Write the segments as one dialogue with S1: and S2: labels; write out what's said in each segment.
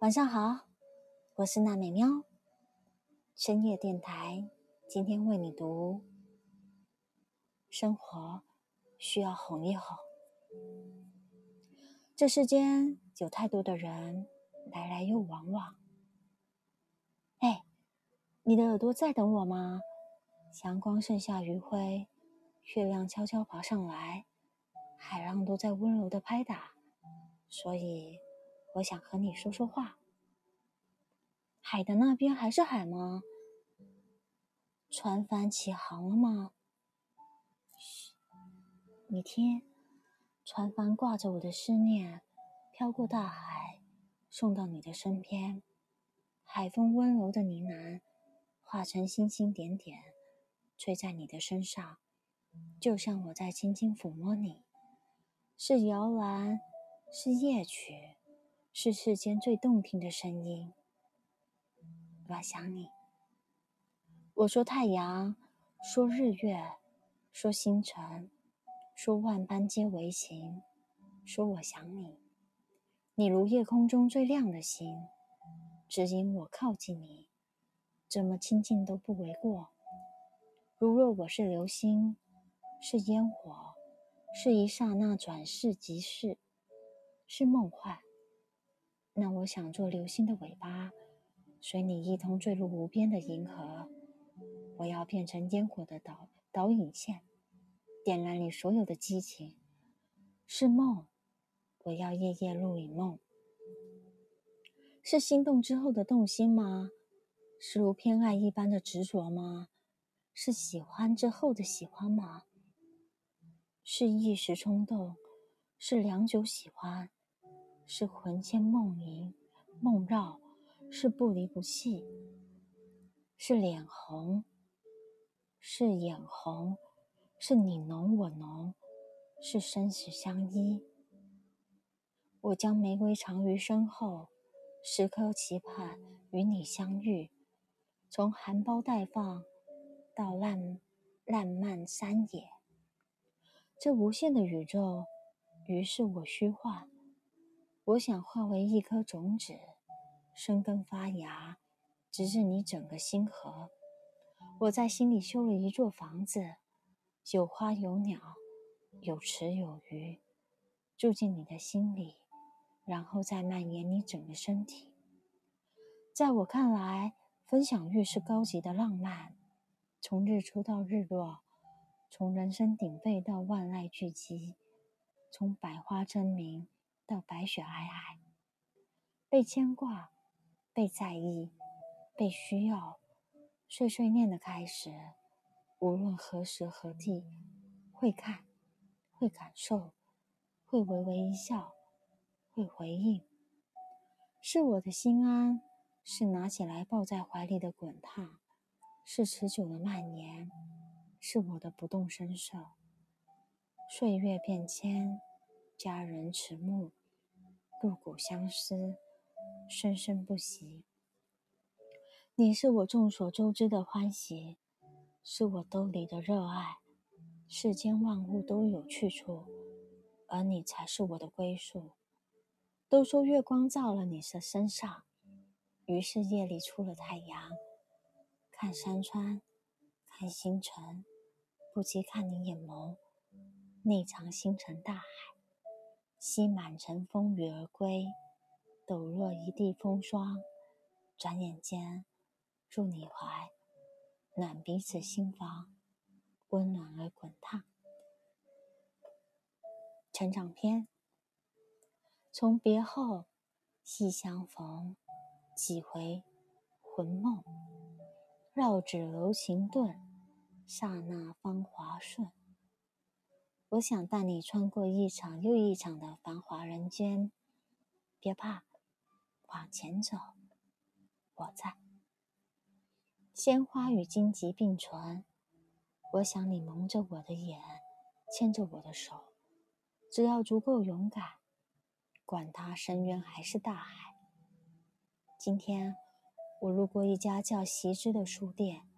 S1: 晚上好，我是娜美喵。深夜电台今天为你读：生活需要哄一哄。这世间有太多的人来来又往往。哎，你的耳朵在等我吗？阳光剩下余晖，月亮悄悄爬上来，海浪都在温柔的拍打，所以。我想和你说说话。海的那边还是海吗？船帆起航了吗？嘘，你听，船帆挂着我的思念，飘过大海，送到你的身边。海风温柔的呢喃，化成星星点点，吹在你的身上，就像我在轻轻抚摸你。是摇篮，是夜曲。是世间最动听的声音。我想你。我说太阳，说日月，说星辰，说万般皆为情。说我想你，你如夜空中最亮的星，指引我靠近你，怎么亲近都不为过。如若我是流星，是烟火，是一刹那转世即逝，是梦幻。那我想做流星的尾巴，随你一同坠入无边的银河。我要变成烟火的导导引线，点燃你所有的激情。是梦，我要夜夜入影梦。是心动之后的动心吗？是如偏爱一般的执着吗？是喜欢之后的喜欢吗？是一时冲动？是良久喜欢？是魂牵梦萦、梦绕，是不离不弃，是脸红，是眼红，是你浓我浓，是生死相依。我将玫瑰藏于身后，时刻期盼与你相遇。从含苞待放到烂烂漫山野，这无限的宇宙，于是我虚幻。我想化为一颗种子，生根发芽，直至你整个星河。我在心里修了一座房子，有花有鸟，有池有鱼，住进你的心里，然后再蔓延你整个身体。在我看来，分享欲是高级的浪漫，从日出到日落，从人声鼎沸到万籁俱寂，从百花争鸣。到白雪皑皑，被牵挂，被在意，被需要，碎碎念的开始。无论何时何地，会看，会感受，会微微一笑，会回应。是我的心安，是拿起来抱在怀里的滚烫，是持久的蔓延，是我的不动声色。岁月变迁，佳人迟暮。入骨相思，生生不息。你是我众所周知的欢喜，是我兜里的热爱。世间万物都有去处，而你才是我的归宿。都说月光照了你的身上，于是夜里出了太阳。看山川，看星辰，不及看你眼眸，内藏星辰大海。吸满城风雨而归，抖落一地风霜。转眼间，入你怀，暖彼此心房，温暖而滚烫。成长篇：从别后，细相逢，几回魂梦，绕指柔情顿，刹那芳华瞬。我想带你穿过一场又一场的繁华人间，别怕，往前走，我在。鲜花与荆棘并存，我想你蒙着我的眼，牵着我的手，只要足够勇敢，管它深渊还是大海。今天我路过一家叫习之的书店，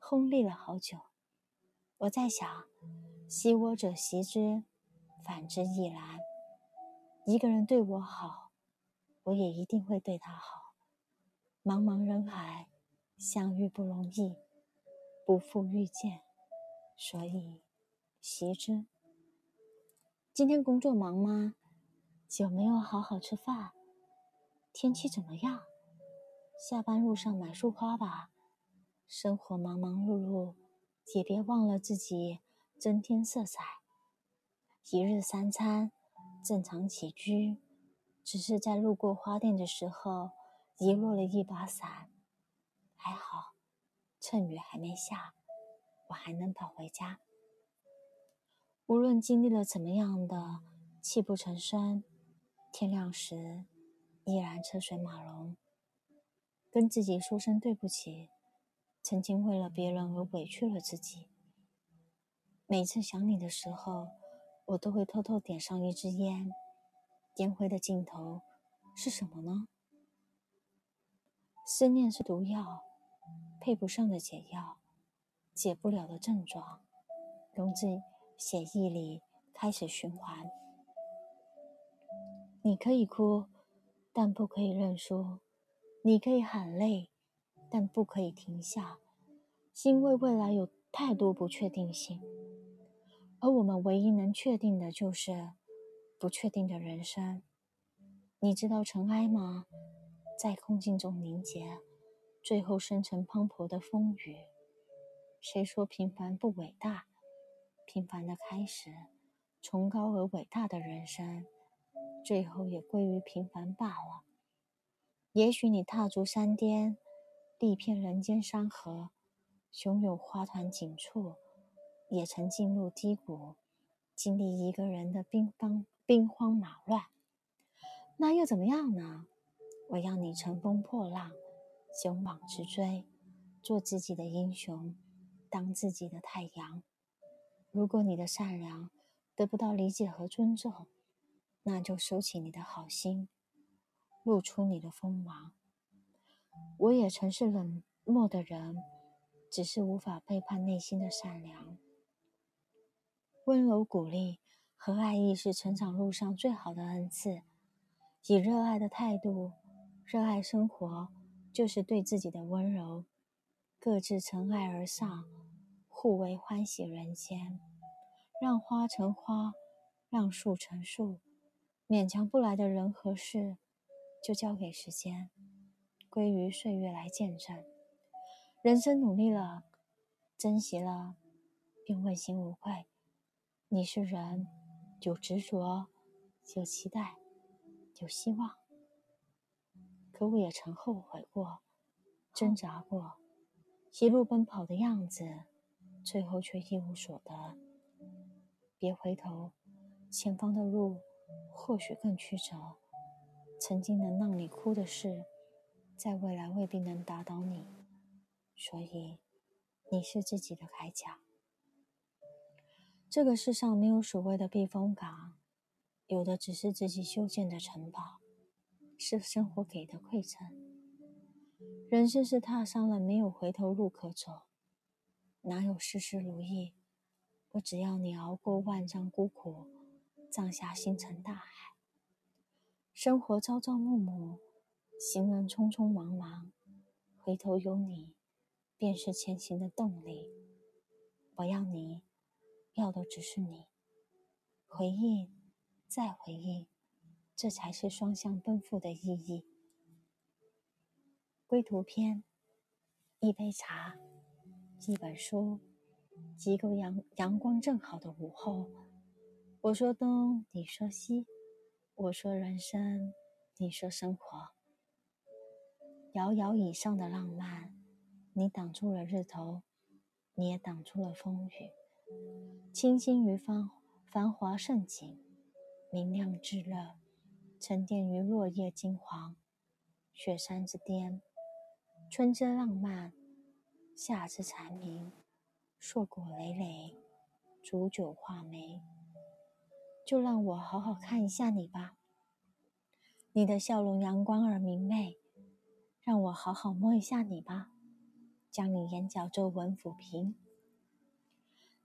S1: 轰立了好久，我在想。惜我者惜之，反之亦然。一个人对我好，我也一定会对他好。茫茫人海，相遇不容易，不负遇见，所以习之。今天工作忙吗？有没有好好吃饭？天气怎么样？下班路上买束花吧。生活忙忙碌碌，也别忘了自己增添色彩。一日三餐，正常起居，只是在路过花店的时候遗落了一把伞，还好，趁雨还没下，我还能跑回家。无论经历了怎么样的泣不成声，天亮时依然车水马龙。跟自己说声对不起，曾经为了别人而委屈了自己。每次想你的时候，我都会偷偷点上一支烟，烟灰的尽头是什么呢？思念是毒药，配不上的解药，解不了的症状，融进血液里开始循环。你可以哭，但不可以认输。你可以喊累，但不可以停下，因为未来有太多不确定性，而我们唯一能确定的就是不确定的人生。你知道尘埃吗？在空境中凝结，最后生成磅礴的风雨。谁说平凡不伟大？平凡的开始，崇高而伟大的人生，最后也归于平凡罢了。也许你踏足山巅，历遍人间山河，拥有花团锦簇，也曾进入低谷，经历一个人的兵荒兵荒马乱。那又怎么样呢？我要你乘风破浪，勇往直追，做自己的英雄，当自己的太阳。如果你的善良得不到理解和尊重，那就收起你的好心。露出你的锋芒。我也曾是冷漠的人，只是无法背叛内心的善良。温柔鼓励和爱意是成长路上最好的恩赐。以热爱的态度热爱生活，就是对自己的温柔。各自尘埃而上，互为欢喜人间。让花成花，让树成树，勉强不来的人和事。就交给时间，归于岁月来见证。人生努力了，珍惜了，便问心无愧。你是人，有执着，有期待，有希望。可我也曾后悔过，挣扎过，一路奔跑的样子，最后却一无所得。别回头，前方的路或许更曲折。曾经能让你哭的事，在未来未必能打倒你，所以你是自己的铠甲。这个世上没有所谓的避风港，有的只是自己修建的城堡，是生活给的馈赠。人生是踏上了没有回头路可走，哪有事事如意？我只要你熬过万丈孤苦，葬下星辰大海。生活朝朝暮暮，行人匆匆忙忙，回头有你，便是前行的动力。我要你，要的只是你。回忆，再回忆，这才是双向奔赴的意义。归途篇：一杯茶，一本书，几个阳阳光正好的午后。我说东，你说西。我说人生，你说生活。遥遥以上的浪漫，你挡住了日头，你也挡住了风雨。清新于繁繁华盛景，明亮炙热，沉淀于落叶金黄。雪山之巅，春之浪漫，夏之蝉鸣，硕果累累，煮酒话梅。就让我好好看一下你吧，你的笑容阳光而明媚，让我好好摸一下你吧，将你眼角皱纹抚平。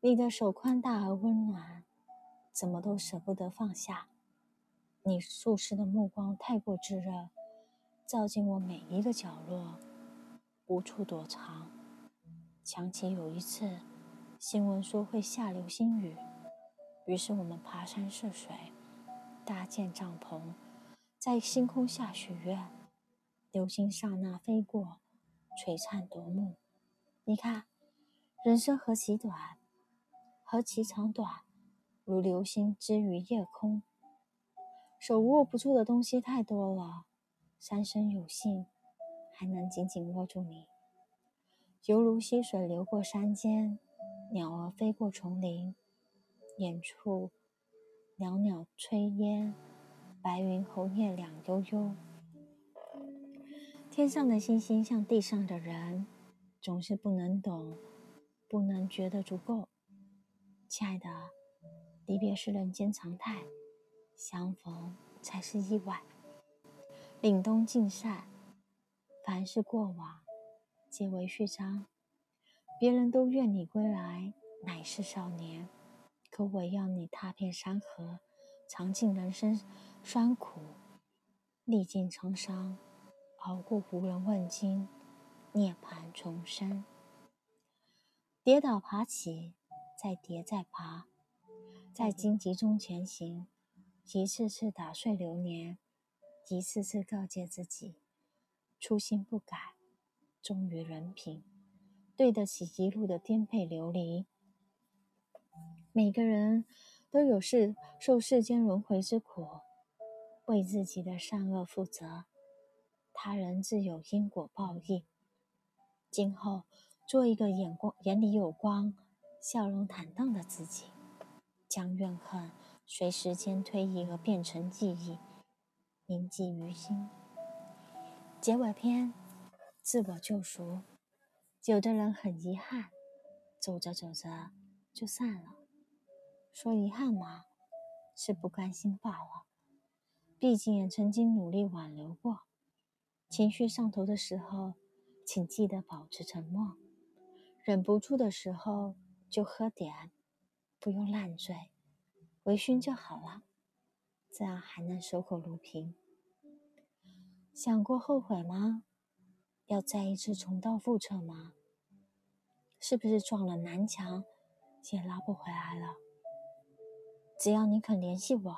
S1: 你的手宽大而温暖，怎么都舍不得放下。你注视的目光太过炙热，照进我每一个角落，无处躲藏。想起有一次，新闻说会下流星雨，于是我们爬山涉水，搭建帐篷，在星空下许愿。流星刹那飞过，璀璨夺目。你看，人生何其短，何其长短，如流星之于夜空。手握不住的东西太多了，三生有幸还能紧紧握住你，犹如溪水流过山间，鸟儿飞过丛林，远处袅袅炊烟，白云红叶两悠悠。天上的星星像地上的人，总是不能懂，不能觉得足够。亲爱的，离别是人间常态。相逢才是意外。凛冬尽晒，凡是过往，皆为序章。别人都愿你归来，乃是少年。可我要你踏遍山河，尝尽人生酸苦，历尽沧桑，熬过无人问津，涅槃重生。跌倒爬起，再跌再爬，在荆棘中前行。一次次打碎流年，一次次告诫自己，初心不改，忠于人品，对得起一路的颠沛流离。每个人都有世受世间轮回之苦，为自己的善恶负责，他人自有因果报应。今后做一个眼光眼里有光、笑容坦荡的自己，将怨恨。随时间推移而变成记忆，铭记于心。结尾篇，自我救赎。有的人很遗憾，走着走着就散了。说遗憾嘛，是不甘心罢了。毕竟也曾经努力挽留过。情绪上头的时候，请记得保持沉默。忍不住的时候就喝点，不用烂醉。微醺就好了，这样还能守口如瓶。想过后悔吗？要再一次重蹈覆辙吗？是不是撞了南墙也拉不回来了？只要你肯联系我，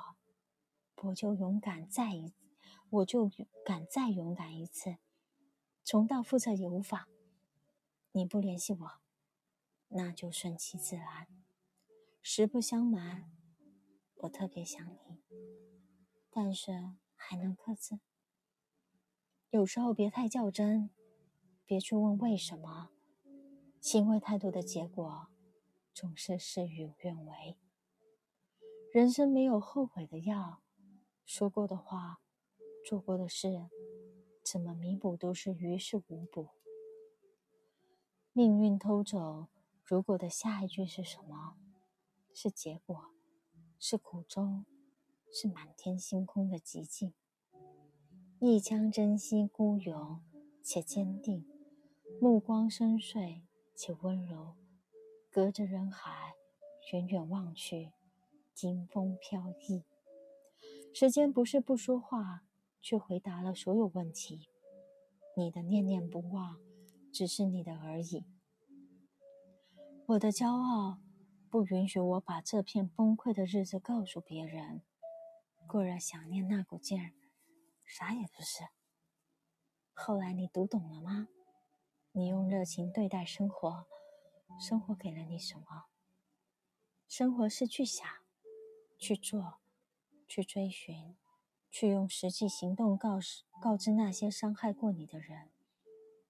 S1: 我就勇敢再一，我就敢再勇敢一次。重蹈覆辙也无妨。你不联系我，那就顺其自然。实不相瞒。我特别想你，但是还能克制。有时候别太较真，别去问为什么，行为太多的结果总是事与愿违。人生没有后悔的药，说过的话，做过的事，怎么弥补都是于事无补。命运偷走如果的下一句是什么？是结果。是苦衷，是满天星空的寂静。一腔真心孤勇且坚定，目光深邃且温柔。隔着人海，远远望去，金风飘逸。时间不是不说话，却回答了所有问题。你的念念不忘，只是你的而已。我的骄傲。不允许我把这片崩溃的日子告诉别人。固然想念那股劲儿，啥也不是。后来你读懂了吗？你用热情对待生活，生活给了你什么？生活是去想、去做、去追寻、去用实际行动告示、告知那些伤害过你的人。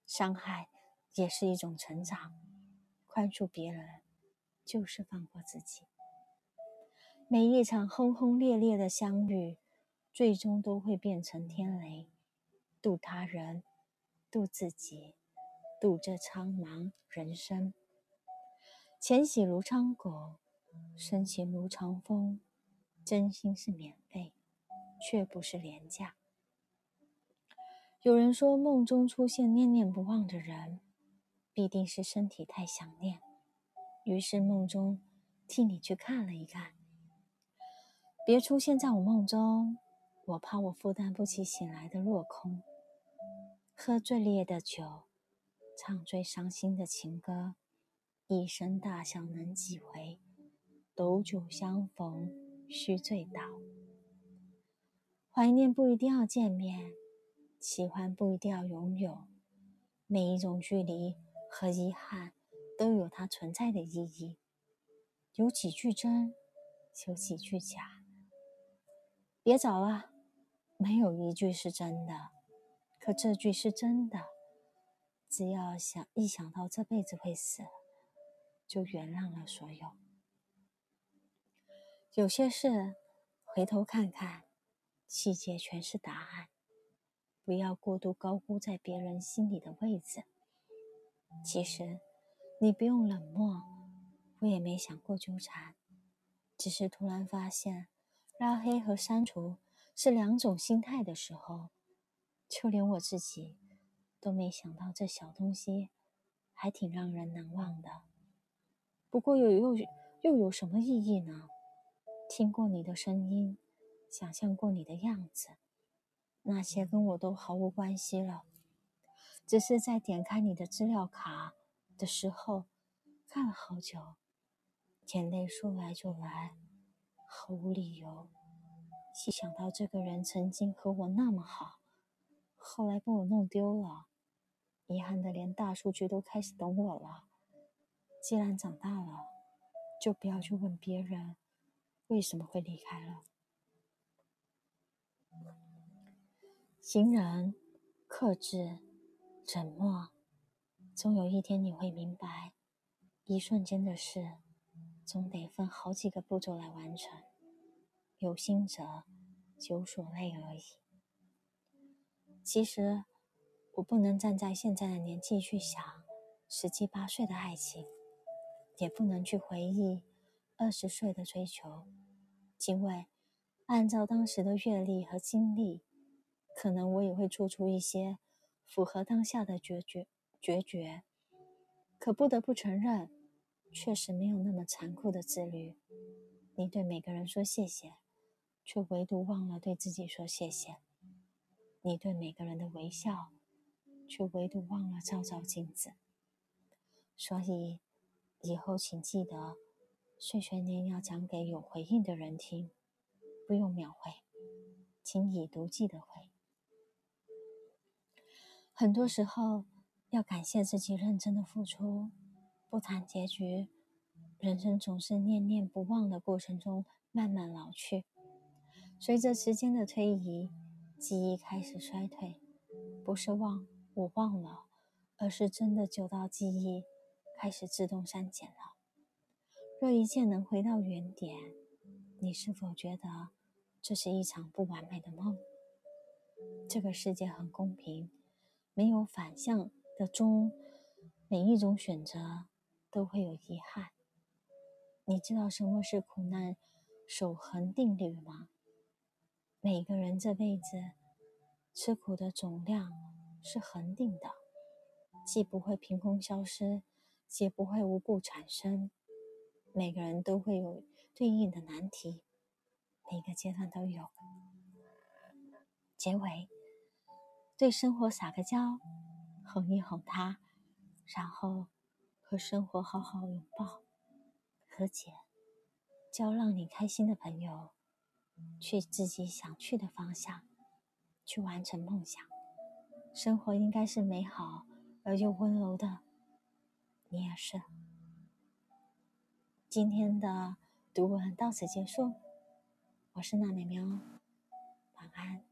S1: 伤害也是一种成长，宽恕别人。就是放过自己。每一场轰轰烈烈的相遇，最终都会变成天雷，渡他人，渡自己，渡这苍茫人生。浅喜如苍狗，深情如长风。真心是免费，却不是廉价。有人说，梦中出现念念不忘的人，必定是身体太想念。于是梦中替你去看了一看，别出现在我梦中，我怕我负担不起醒来的落空。喝最烈的酒，唱最伤心的情歌，一生大笑能几回？斗酒相逢须醉倒。怀念不一定要见面，喜欢不一定要拥有。每一种距离和遗憾，都有它存在的意义。有几句真，有几句假。别找了，没有一句是真的。可这句是真的。只要想一想到这辈子会死，就原谅了所有。有些事，回头看看，细节全是答案。不要过度高估在别人心里的位置。其实，你不用冷漠，我也没想过纠缠，只是突然发现，拉黑和删除是两种心态的时候，就连我自己都没想到这小东西还挺让人难忘的。不过又又又有什么意义呢？听过你的声音，想象过你的样子，那些跟我都毫无关系了。只是在点开你的资料卡的时候，看了好久，眼泪说来就来，毫无理由。一想到这个人曾经和我那么好，后来被我弄丢了，遗憾的连大数据都开始懂我了。既然长大了，就不要去问别人。为什么会离开了？行人克制、沉默，总有一天你会明白，一瞬间的事，总得分好几个步骤来完成。有心者有所累而已。其实，我不能站在现在的年纪去想十七八岁的爱情，也不能去回忆二十岁的追求。因为，按照当时的阅历和经历，可能我也会做出一些符合当下的决绝决绝。可不得不承认，确实没有那么残酷的自律。你对每个人说谢谢，却唯独忘了对自己说谢谢；你对每个人的微笑，却唯独忘了照照镜子。所以，以后请记得。碎碎念要讲给有回应的人听，不用秒回，请已读记得回。很多时候要感谢自己认真的付出。不谈结局，人生总是念念不忘的过程中慢慢老去。随着时间的推移，记忆开始衰退，不是忘我忘了，而是真的久到记忆开始自动删减了。若一切能回到原点，你是否觉得这是一场不完美的梦？这个世界很公平，没有反向的中，每一种选择都会有遗憾。你知道什么是苦难守恒定律吗？每个人这辈子吃苦的总量是恒定的，既不会凭空消失，也不会无故产生。每个人都会有对应的难题，每个阶段都有。结尾，对生活撒个娇，哄一哄他，然后和生活好好拥抱和解，交让你开心的朋友，去自己想去的方向，去完成梦想。生活应该是美好而又温柔的，你也是。今天的读文到此结束，我是娜美喵。晚安